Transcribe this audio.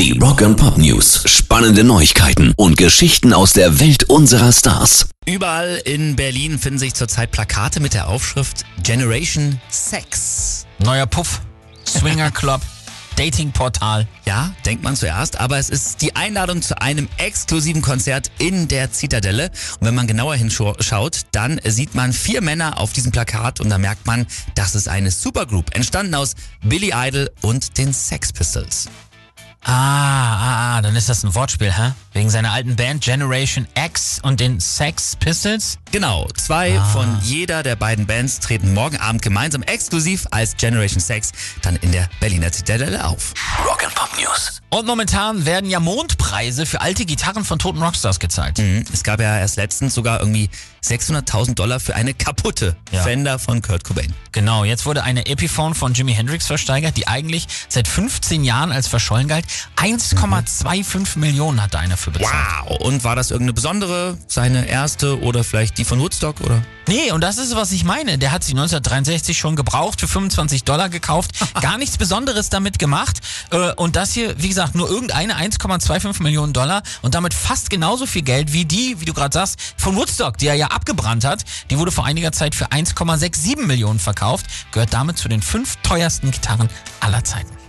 Die Rock and Pop News. Spannende Neuigkeiten und Geschichten aus der Welt unserer Stars. Überall in Berlin finden sich zurzeit Plakate mit der Aufschrift Generation Sex. Neuer Puff, Swinger Club, Datingportal. Ja, denkt man zuerst, aber es ist die Einladung zu einem exklusiven Konzert in der Zitadelle. Und wenn man genauer hinschaut, dann sieht man vier Männer auf diesem Plakat und da merkt man, das ist eine Supergroup, entstanden aus Billy Idol und den Sex Pistols. Ah, ah, ah, dann ist das ein Wortspiel, hä? Wegen seiner alten Band Generation X und den Sex Pistols? Genau, zwei ah. von jeder der beiden Bands treten morgen Abend gemeinsam exklusiv als Generation Sex dann in der Berliner Zitadelle auf. Rock'n'Pop News. Und momentan werden ja Mondpreise für alte Gitarren von toten Rockstars gezahlt. Mhm. Es gab ja erst letztens sogar irgendwie 600.000 Dollar für eine kaputte ja. Fender von Kurt Cobain. Genau, jetzt wurde eine Epiphone von Jimi Hendrix versteigert, die eigentlich seit 15 Jahren als verschollen galt. 1,25 mhm. Millionen hat er eine für bezahlt. Wow, und war das irgendeine besondere, seine erste oder vielleicht die von Woodstock oder? Nee, und das ist, was ich meine. Der hat sie 1963 schon gebraucht, für 25 Dollar gekauft. Gar nichts Besonderes damit gemacht. Äh, und das hier, wie gesagt, nur irgendeine 1,25 Millionen Dollar und damit fast genauso viel Geld wie die, wie du gerade sagst, von Woodstock, die er ja abgebrannt hat. Die wurde vor einiger Zeit für 1,67 Millionen verkauft, gehört damit zu den fünf teuersten Gitarren aller Zeiten.